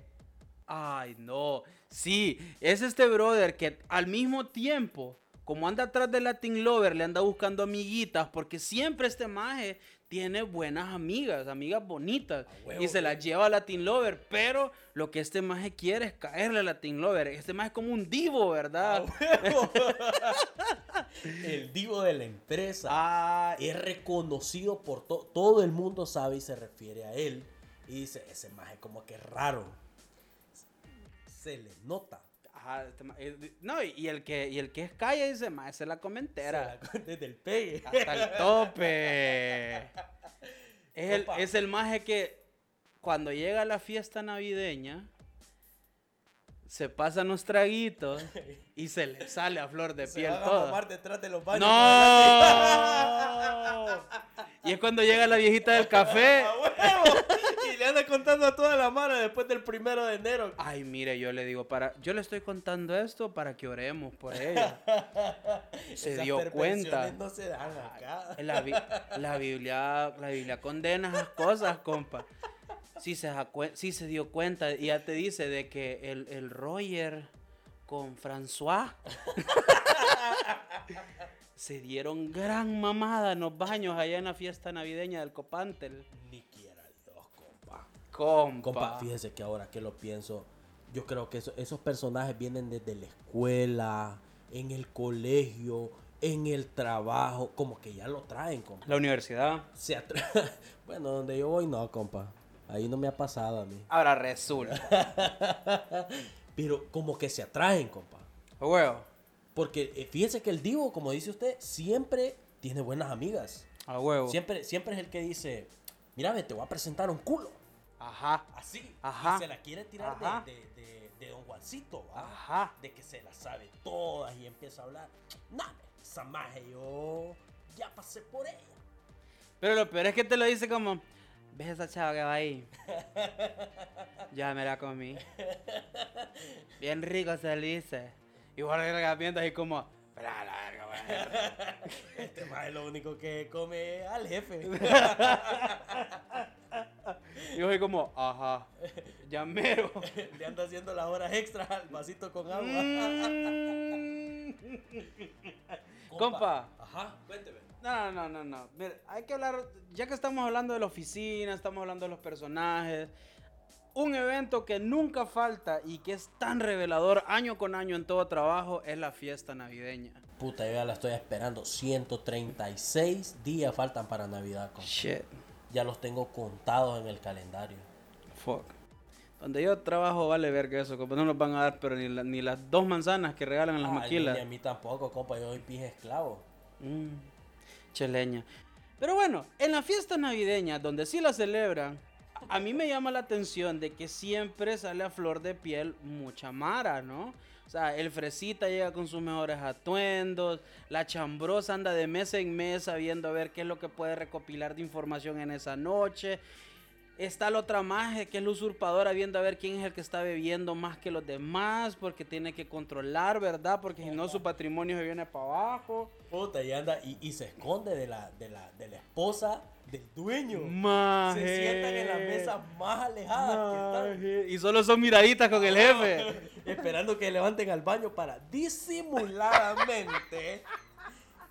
ay no sí es este brother que al mismo tiempo como anda atrás de Latin Lover le anda buscando amiguitas porque siempre este maje tiene buenas amigas amigas bonitas huevo, y se las lleva a Latin Lover pero lo que este maje quiere es caerle a Latin Lover. Este maje es como un divo verdad huevo. [laughs] el divo de la empresa. ah, es reconocido por to- todo el mundo sabe y se refiere a él. Y dice ese maje como que es raro. Se le nota ajá, este ma- eh, no y el que y el que es calle dice maje se la comentera Se la- [laughs] desde el pegue Hasta el tope. [laughs] Es el, es el maje que cuando llega la fiesta navideña se pasan los traguitos [laughs] y se le sale a flor de se piel a todo. mamar detrás de los baños ¡No! Y es cuando llega la viejita del café. Anda contando a toda la mano después del primero de enero Ay, mire, yo le digo para, yo le estoy contando esto para que oremos por ella. [laughs] Se Esas dio cuenta. no se dan acá La, la Biblia, la Biblia condena esas cosas, compa. Sí se, sí se dio cuenta y ya te dice de que el, el Roger con François [laughs] se dieron gran mamada en los baños allá en la fiesta navideña del Copantel. ni compa Compa. Fíjese que ahora que lo pienso, yo creo que eso- esos personajes vienen desde la escuela, en el colegio, en el trabajo, como que ya lo traen, compa. La universidad. Se [laughs] bueno, donde yo voy no, compa. Ahí no me ha pasado a mí. Ahora resulta. [laughs] Pero como que se atraen, compa. Huevo. Porque eh, fíjese que el divo, como dice usted, siempre tiene buenas amigas. A huevo. Siempre, siempre es el que dice, mira, te voy a presentar un culo. Ajá. Así. Ajá. Y se la quiere tirar de, de, de- de Don Juancito, ¿va? Ajá. De que se la sabe todas y empieza a hablar. No, esa maje yo ya pasé por ella. Pero lo peor es que te lo dice como, ¿ves esa chava que va ahí? [laughs] ya me la comí. Bien rico se le dice. Igual viendo así como, la verga, güey". [laughs] Este maje lo único que come al jefe. [laughs] Y yo soy como, ajá, ya mero. [laughs] Le anda haciendo las horas extras al vasito con agua. Mm. Compa. Ajá, cuénteme. No, no, no, no. Mira, hay que hablar, ya que estamos hablando de la oficina, estamos hablando de los personajes. Un evento que nunca falta y que es tan revelador año con año en todo trabajo es la fiesta navideña. Puta, yo ya la estoy esperando. 136 días faltan para Navidad, compa. Shit. Ya los tengo contados en el calendario. Fuck. Donde yo trabajo vale verga eso, como no nos van a dar, pero ni, la- ni las dos manzanas que regalan en las Ay, maquilas. Ni a mí tampoco, compa. Yo soy pije esclavo. Mm, cheleña. Pero bueno, en la fiesta navideña, donde sí la celebran, a mí me llama la atención de que siempre sale a flor de piel mucha mara, ¿no? O sea, el fresita llega con sus mejores atuendos, la chambrosa anda de mesa en mesa viendo a ver qué es lo que puede recopilar de información en esa noche. Está la otra magia que es la usurpadora viendo a ver quién es el que está bebiendo más que los demás porque tiene que controlar, ¿verdad? Porque si no su patrimonio se viene para abajo. Puta, y anda y, y se esconde de la, de, la, de la esposa del dueño. Maje. Se sientan en las mesas más alejadas Maje. Y solo son miraditas con el jefe. que [laughs] están, esperando que levanten al baño para disimuladamente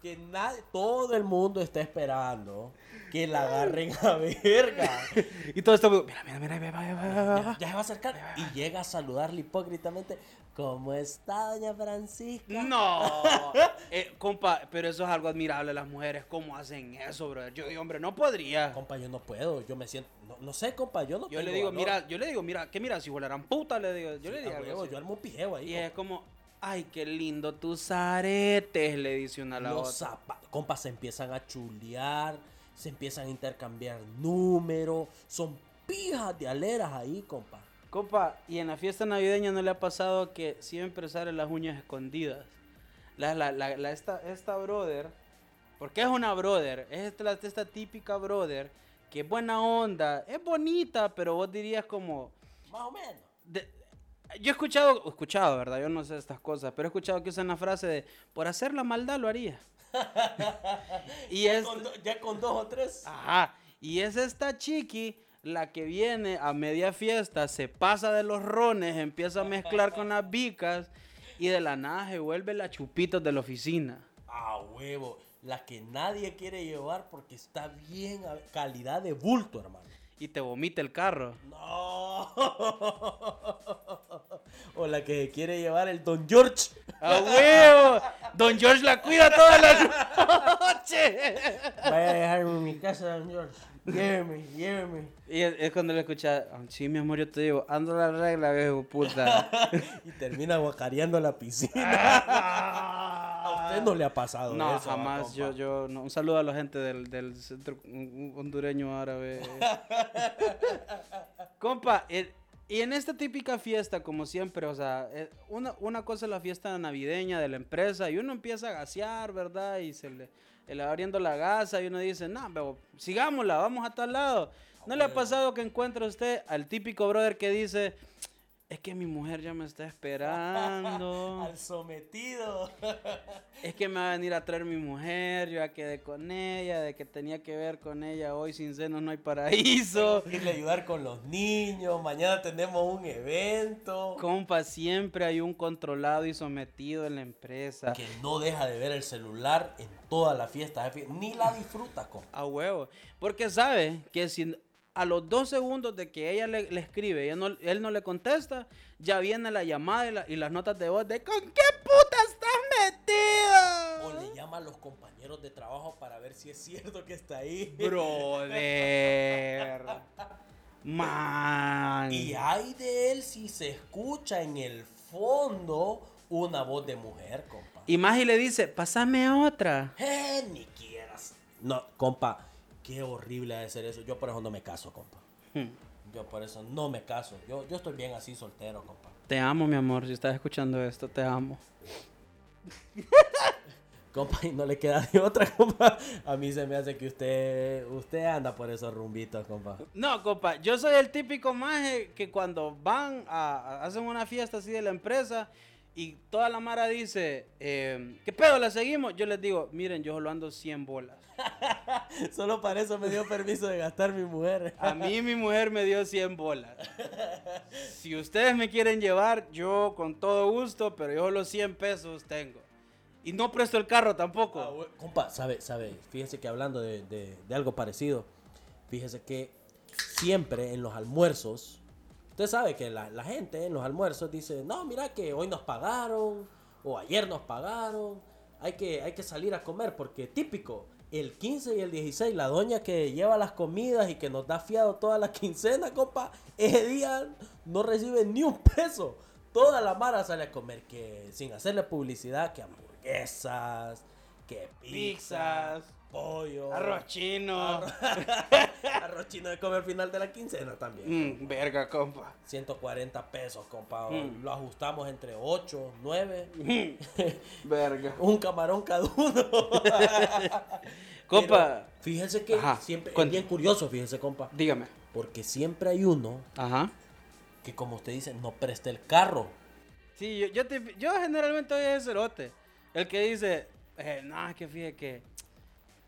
que nadie, todo el mundo está esperando que la agarren a verga. [laughs] Y todo esto, mira, mira, mira, mira, mira, mira, Ya, se va a acercar y llega a saludarle hipócritamente. ¿Cómo está, doña Francisca? No, [laughs] eh, compa, pero eso es algo admirable las mujeres, cómo hacen eso, brother. Yo digo, hombre, no podría. Compa, yo no puedo, yo me siento, no, no sé, compa, yo no Yo le digo, valor. mira, yo le digo, mira, ¿qué mira? Si volaran puta, le digo, yo le digo algo huevo, yo armo un pijeo ahí. Y es como, ay, qué lindo tus aretes, le dice una a la Los otra. compas se empiezan a chulear, se empiezan a intercambiar números, son pijas de aleras ahí, compa. Compa, y en la fiesta navideña no le ha pasado que siempre salen las uñas escondidas. La, la, la, la- esta, esta brother, porque es una brother, es esta, esta típica brother, que es buena onda, es bonita, pero vos dirías como... Más o menos. de- yo he escuchado, escuchado, ¿verdad? Yo no sé estas cosas, pero he escuchado que usan la frase de, por hacer la maldad lo haría. [laughs] y es... Con do- ya con dos o tres. Ajá. Y es esta chiqui la que viene a media fiesta, se pasa de los rones, empieza a mezclar con las vicas y de la nada se vuelve la chupitos de la oficina. A huevo. La que nadie quiere llevar porque está bien a calidad de bulto, hermano. Y te vomita el carro. No. [laughs] o la que quiere llevar el Don George. ¡A huevo! Don George la cuida toda la noche. Vaya a dejarme en mi casa, Don George. Lléveme, lléveme. Y es, es cuando le escucha, "Ah, sí, mi amor, yo te digo, ando la regla, viejo puta. [laughs] y termina guacareando la piscina. [laughs] a usted no le ha pasado No, eso, jamás. compa? Yo, yo, no. Un saludo a la gente del, del centro hondureño árabe. [laughs] Compa, el- y en esta típica fiesta, como siempre, o sea, eh, una, una cosa es la fiesta navideña de la empresa y uno empieza a gasear, ¿verdad? Y se le, le va abriendo la gasa y uno dice, no, pero sigámosla, vamos a tal lado. ¿No le ha pasado que encuentra usted al típico brother que dice, es que mi mujer ya me está esperando? [laughs] Al sometido. [laughs] Es que me va a venir a traer mi mujer, yo ya quedé con ella, de que tenía que ver con ella, hoy sin senos no hay paraíso. Irle a ayudar con los niños. Mañana tenemos un evento. Compa, siempre hay un controlado y sometido en la empresa. Que no deja de ver el celular en toda la fiesta. Ni la disfruta, compa. A huevo. Porque sabe que si a los dos segundos de que ella le, le escribe, ella no- él no le contesta, ya viene la llamada y, la- y las notas de voz de ¿con qué puta estás O metido? le llama a los compañeros de trabajo para ver si es cierto que está ahí. Brother. Man. Y hay de él si se escucha en el fondo una voz de mujer, compa. Y más y le dice, pásame otra. Eh, ni quieras. No, compa, qué horrible ha de ser eso. Yo por eso no me caso, compa. Hmm. Yo por eso no me caso. Yo, yo estoy bien así soltero, compa. Te amo, mi amor. Si estás escuchando esto, te amo. [laughs] Compa, y no le queda de otra, compa. A mí se me hace que usted usted anda por esos rumbitos, compa. No, compa, yo soy el típico maje que cuando van a, a- hacen una fiesta así de la empresa y toda la mara dice, eh, ¿qué pedo la seguimos? Yo les digo, miren, yo solo ando 100 bolas. [laughs] Solo para eso me dio permiso de gastar mi mujer. A mí mi mujer me dio 100 bolas. [laughs] Si ustedes me quieren llevar, yo con todo gusto, pero yo solo 100 pesos tengo. Y no presto el carro tampoco. Ah. Compa, sabe, sabe, fíjese que hablando de, de- de algo parecido, fíjese que siempre en los almuerzos, usted sabe que la, gente en los almuerzos dice, no, mira que hoy nos pagaron, o ayer nos pagaron, hay que, hay que salir a comer, porque típico, el 15 y el 16, la doña que lleva las comidas y que nos da fiado toda la [laughs] quincena, compa, ese día no recibe ni un peso. Toda la mara sale a comer que sin hacerle publicidad, que hamburguesas, que Pizzas, pollo, Arroz chino. arroz [laughs] chino de comer al final de la quincena también. Mm, verga, compa. 140 pesos, compa. Mm. Lo ajustamos entre 8, 9. Verga. [laughs] un camarón cada uno. [laughs] Compa, Pero fíjese que Ajá, siempre es bien curioso, fíjese, compa. dígame. Porque siempre hay uno Ajá. que, como usted dice, no presta el carro. Sí, yo, yo, te- yo generalmente soy ese cerote. El que dice, eh, no, es que fíjate que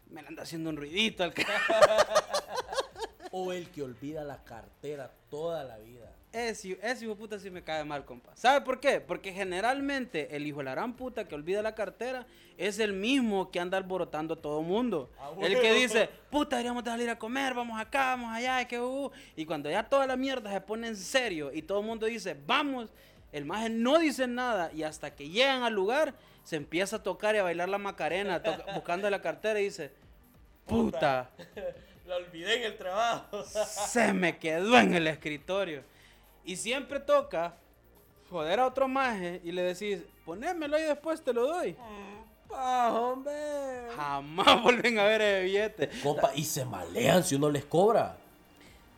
me le anda haciendo un ruidito al [laughs] o el que olvida la cartera toda la vida. Ese, ese hijo de puta sí me cae mal, compa. ¿Sabe por qué? Porque generalmente el hijo de la gran puta que olvida la cartera es el mismo que anda alborotando a todo mundo. Ah, el que dice, puta, deberíamos de salir a comer, vamos acá, vamos allá, que uh. Y cuando ya toda la mierda se pone en serio y todo el mundo dice, vamos, el maje no dice nada y hasta que llegan al lugar se empieza a tocar y a bailar la macarena to- [laughs] buscando la cartera y dice, puta. [laughs] La olvidé en el trabajo. [laughs] se me quedó en el escritorio. Y siempre toca joder a otro maje y le decís, ponémelo y después te lo doy. ¡Ah, hombre! Jamás vuelven a ver el billete. Compa, y se malean si uno les cobra.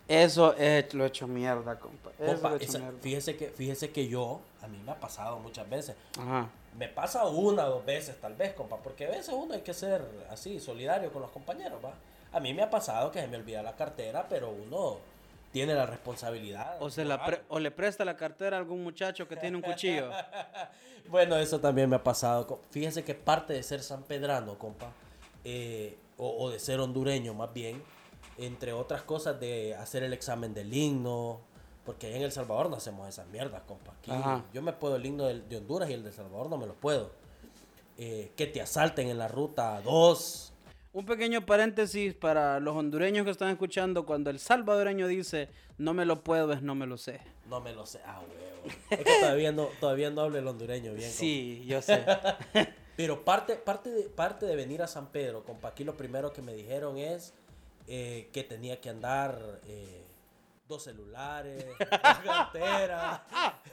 Eso es lo hecho mierda, compa. Eso Compa, hecho esa- mierda. fíjese, que, fíjese que yo, a mí me ha pasado muchas veces. Ajá. Me pasa una o dos veces tal vez, compa, porque a veces uno hay que ser así, solidario con los compañeros, ¿va? A mí me ha pasado que se me olvida la cartera, pero uno tiene la responsabilidad. O, se la pre- o le presta la cartera a algún muchacho que tiene un cuchillo. [laughs] Bueno, eso también me ha pasado. Fíjese que parte de ser sanpedrano, compa, eh, o, o de ser hondureño más bien, entre otras cosas de hacer el examen del himno, porque en El Salvador no hacemos esas mierdas, compa. Aquí yo me puedo el himno del- de, Honduras y el de El Salvador no me lo puedo. Eh, que te asalten en la ruta 2. Un pequeño paréntesis para los hondureños que están escuchando. Cuando el salvadoreño dice, no me lo puedo, es no me lo sé. No me lo sé. Ah, huevo. Es que todavía no, todavía no hablo el hondureño bien. compa. Sí, yo sé. [laughs] Pero parte, parte, de, parte de venir a San Pedro, compa, aquí lo primero que me dijeron es eh, que tenía que andar eh, dos celulares, [laughs] dos carteras,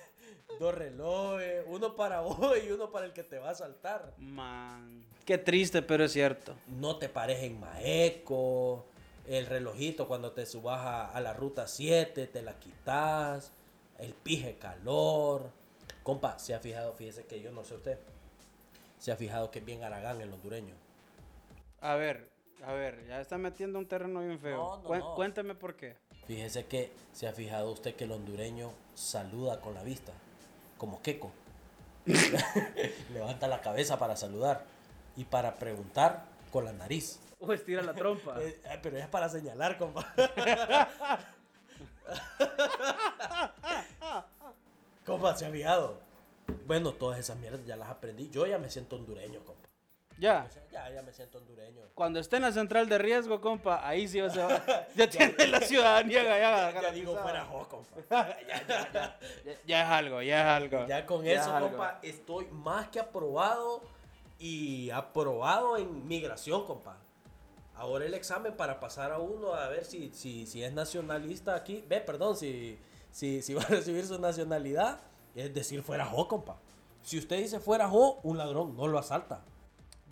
[laughs] dos relojes, uno para vos y uno para el que te va a saltar. Man, qué triste, pero es cierto. No te pares en Maeco, el relojito cuando te subas a, a la ruta 7, te la quitas, el pije calor. Compa, se ha fijado, fíjese que yo no sé usted, se ha fijado que es bien aragán el hondureño. A ver, a ver, ya está metiendo un terreno bien feo. No, no, Cué- no. Cuénteme por qué. Fíjese que se ha fijado usted que el hondureño saluda con la vista, como queco. [laughs] Levanta la cabeza para saludar y para preguntar con la nariz. O estira la trompa. [laughs] Eh, eh, pero es para señalar, compa. [laughs] compa, se ha fijado. Bueno, todas esas mierdas ya las aprendí. Yo ya me siento hondureño, compa. Ya. O sea, ya, ya me siento hondureño. Cuando esté en la central de riesgo, compa, ahí sí va a ser. [laughs] [laughs] Ya tiene la ciudadanía ya, Ya digo, fuera jo, compa. [laughs] Ya, ya, ya. Ya, ya es algo, ya es algo. Ya con Ya eso, es compa, estoy más que aprobado y aprobado en migración, compa. Ahora el examen para pasar a uno a ver si, si, si es nacionalista aquí. Ve, perdón, si, si, si va a recibir su nacionalidad, es decir, fuera jo, compa. Si usted dice fuera jo, un ladrón no lo asalta.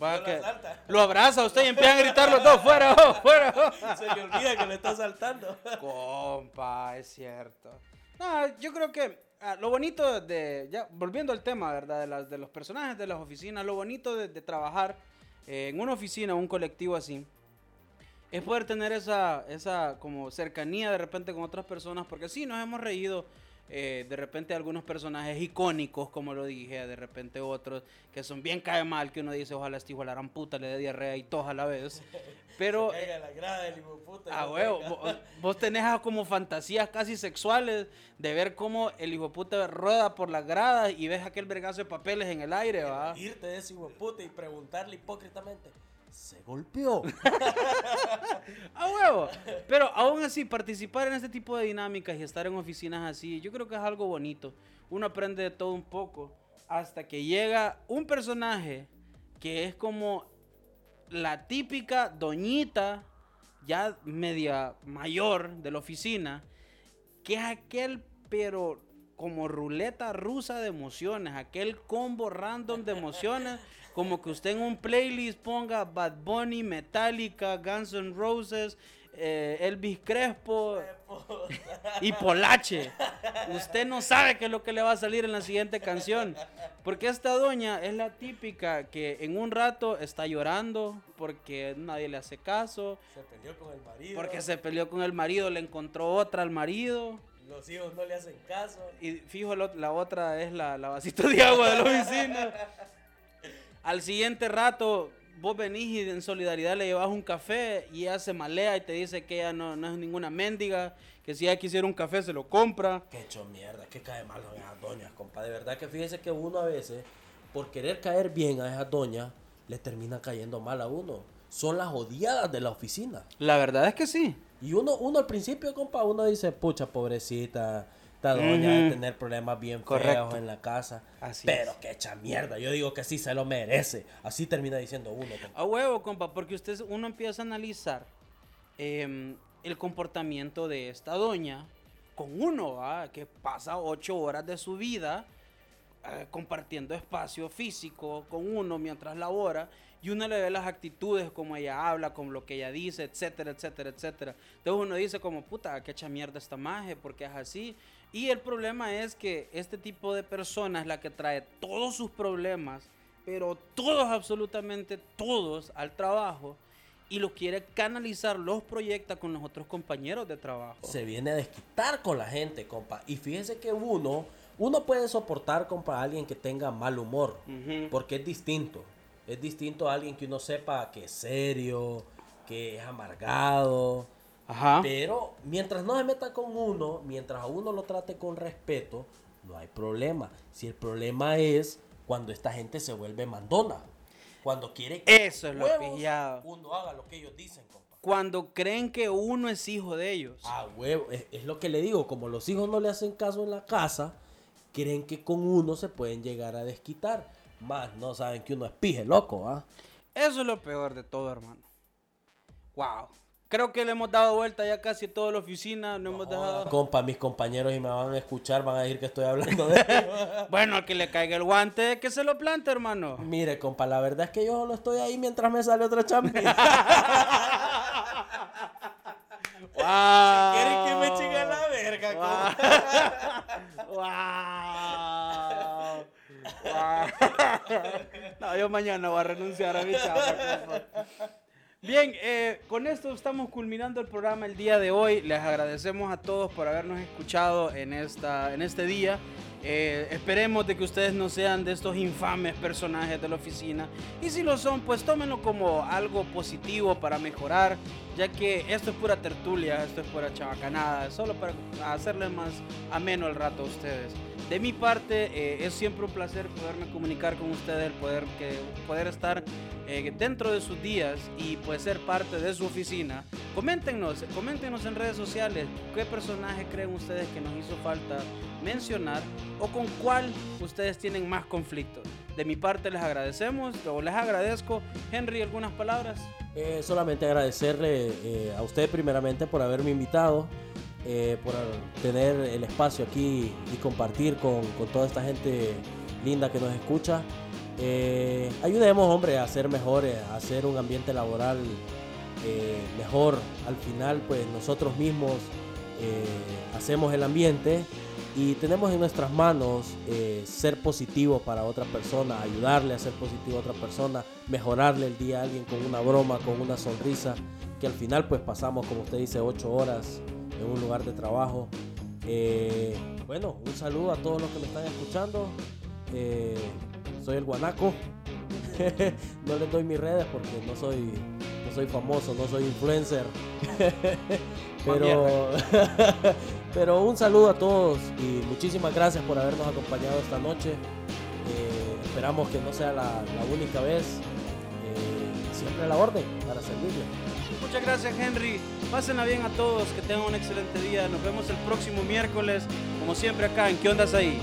Va lo que- asalta. lo abraza usted y empiezan a gritar los dos, fuera, oh, fuera. oh. [laughs] Se le olvida que lo está asaltando. [laughs] Compa, es cierto. No, yo creo que ah, lo bonito de, ya volviendo al tema, ¿verdad? De, las, de los personajes de las oficinas, lo bonito de, de trabajar eh, en una oficina, un colectivo así, es poder tener esa, esa como cercanía de repente con otras personas, porque sí, nos hemos reído eh, de repente algunos personajes icónicos, como lo dije, de repente otros que son bien cae mal, que uno dice, ojalá este hijo la gran puta le dé diarrea y tos a la vez. [laughs] Pero Caiga la grada puta Ah, huevo, vos, vos tenés como fantasías casi sexuales de ver cómo el hijo puta rueda por las gradas y ves aquel vergazo de papeles en el aire, va. irte de ese hijo puta y preguntarle hipócritamente, ¿se golpeó? [laughs] A huevo. Pero aún así, participar en este tipo de dinámicas y estar en oficinas así, yo creo que es algo bonito. Uno aprende de todo un poco hasta que llega un personaje que es como la típica doñita ya media mayor de la oficina, que es aquel pero como ruleta rusa de emociones, aquel combo random de emociones, como que usted en un playlist ponga Bad Bunny, Metallica, Guns N' Roses, eh, Elvis Crespo y Polache. Usted no sabe qué es lo que le va a salir en la siguiente canción. Porque esta doña es la típica que en un rato está llorando porque nadie le hace caso, Se peleó con el marido. porque se peleó con el marido, le encontró otra al marido. Los hijos no le hacen caso. Y fijo, la otra es la, la vasito de agua de la oficina. Al siguiente rato vos venís y en solidaridad le llevas un café y ella se malea y te dice que ella no, no es ninguna mendiga, que si ella quisiera un café se lo compra. Qué hecho mierda, que cae mal a esas doñas, compa. De verdad que fíjese que uno a veces, por querer caer bien a esas doñas, le termina cayendo mal a uno. Son las odiadas de la oficina. La verdad es que sí. Y uno, uno al principio, compa, uno dice, pucha, pobrecita, esta doña de Ujú. tener problemas bien Correcto. feos en la casa. Así Pero es. que echa mierda. Yo digo que sí se lo merece. Así termina diciendo uno, compa. A huevo, compa, porque usted, uno empieza a analizar em, el comportamiento de esta doña con uno, ¿va? que pasa ocho horas de su vida eh, compartiendo espacio físico con uno mientras labora y uno le ve las actitudes, como ella habla, con lo que ella dice, etcétera, etcétera, etcétera. Entonces uno dice como, puta, que echa mierda esta maje, porque es así. Y el problema es que este tipo de persona es la que trae todos sus problemas, pero todos, absolutamente todos, al trabajo y los quiere canalizar, los proyecta con los otros compañeros de trabajo. Se viene a desquitar con la gente, compa. Y fíjese que uno, uno puede soportar, compa, a alguien que tenga mal humor. Porque es distinto. Es distinto a alguien que uno sepa que es serio, que es amargado. Ajá. Pero mientras no se meta con uno, mientras a uno lo trate con respeto, no hay problema. Si el problema es cuando esta gente se vuelve mandona. Cuando quiere que Eso es lo pillado. uno haga lo que ellos dicen, compa. Cuando creen que uno es hijo de ellos. A huevo, es, es lo que le digo, como los hijos no le hacen caso en la casa, creen que con uno se pueden llegar a desquitar. Más no saben que uno es pije, loco, ¿ah? Eso es lo peor de todo, hermano. Wow. Creo que le hemos dado vuelta ya casi toda la oficina. No hemos dejado. Compa, mis compañeros y me van a escuchar, van a decir que estoy hablando de. [laughs] Bueno, al que le caiga el guante, que se lo plante, hermano. Mire, compa, la verdad es que yo solo estoy ahí mientras me sale otra champita. Wow. [laughs] Quieren que me chingue la verga, Wow. Wow. Wow. No, yo mañana voy a renunciar a mi chamba. compa. Bien, eh, con esto estamos culminando el programa el día de hoy. Les agradecemos a todos por habernos escuchado en, esta, en este día. Eh, esperemos de que ustedes no sean de estos infames personajes de la oficina. Y si lo son, pues tómenlo como algo positivo para mejorar, ya que esto es pura tertulia, esto es pura chabacanada, solo para hacerles más ameno el rato a ustedes. De mi parte, eh, es siempre un placer poderme comunicar con ustedes, poder, que, poder estar eh, dentro de sus días y pues ser parte de su oficina. Coméntenos, coméntenos en redes sociales qué personaje creen ustedes que nos hizo falta mencionar o con cuál ustedes tienen más conflictos. De mi parte les agradecemos, o les agradezco. Henry, ¿algunas palabras? Eh, solamente agradecerle a usted primeramente por haberme invitado, eh, por tener el espacio aquí y compartir con, con toda esta gente linda que nos escucha. Eh, ayudemos, hombre, a ser mejores, a hacer un ambiente laboral eh, mejor. Al final, pues nosotros mismos eh, hacemos el ambiente y tenemos en nuestras manos eh, ser positivo para otra persona, ayudarle a ser positivo a otra persona, mejorarle el día a alguien con una broma, con una sonrisa, que al final pues pasamos, como usted dice, ocho horas en un lugar de trabajo. Eh, bueno, un saludo a todos los que me están escuchando. Eh, soy el guanaco. [laughs] no les doy mis redes porque no soy, no soy famoso, no soy influencer. [laughs] pero, [laughs] pero un saludo a todos y muchísimas gracias por habernos acompañado esta noche. Eh, esperamos que no sea la, la única vez. Siempre a la orden para servirle. Muchas gracias Henry. Pásenla bien a todos, que tengan un excelente día. Nos vemos el próximo miércoles, como siempre acá en ¿Qué ondas ahí?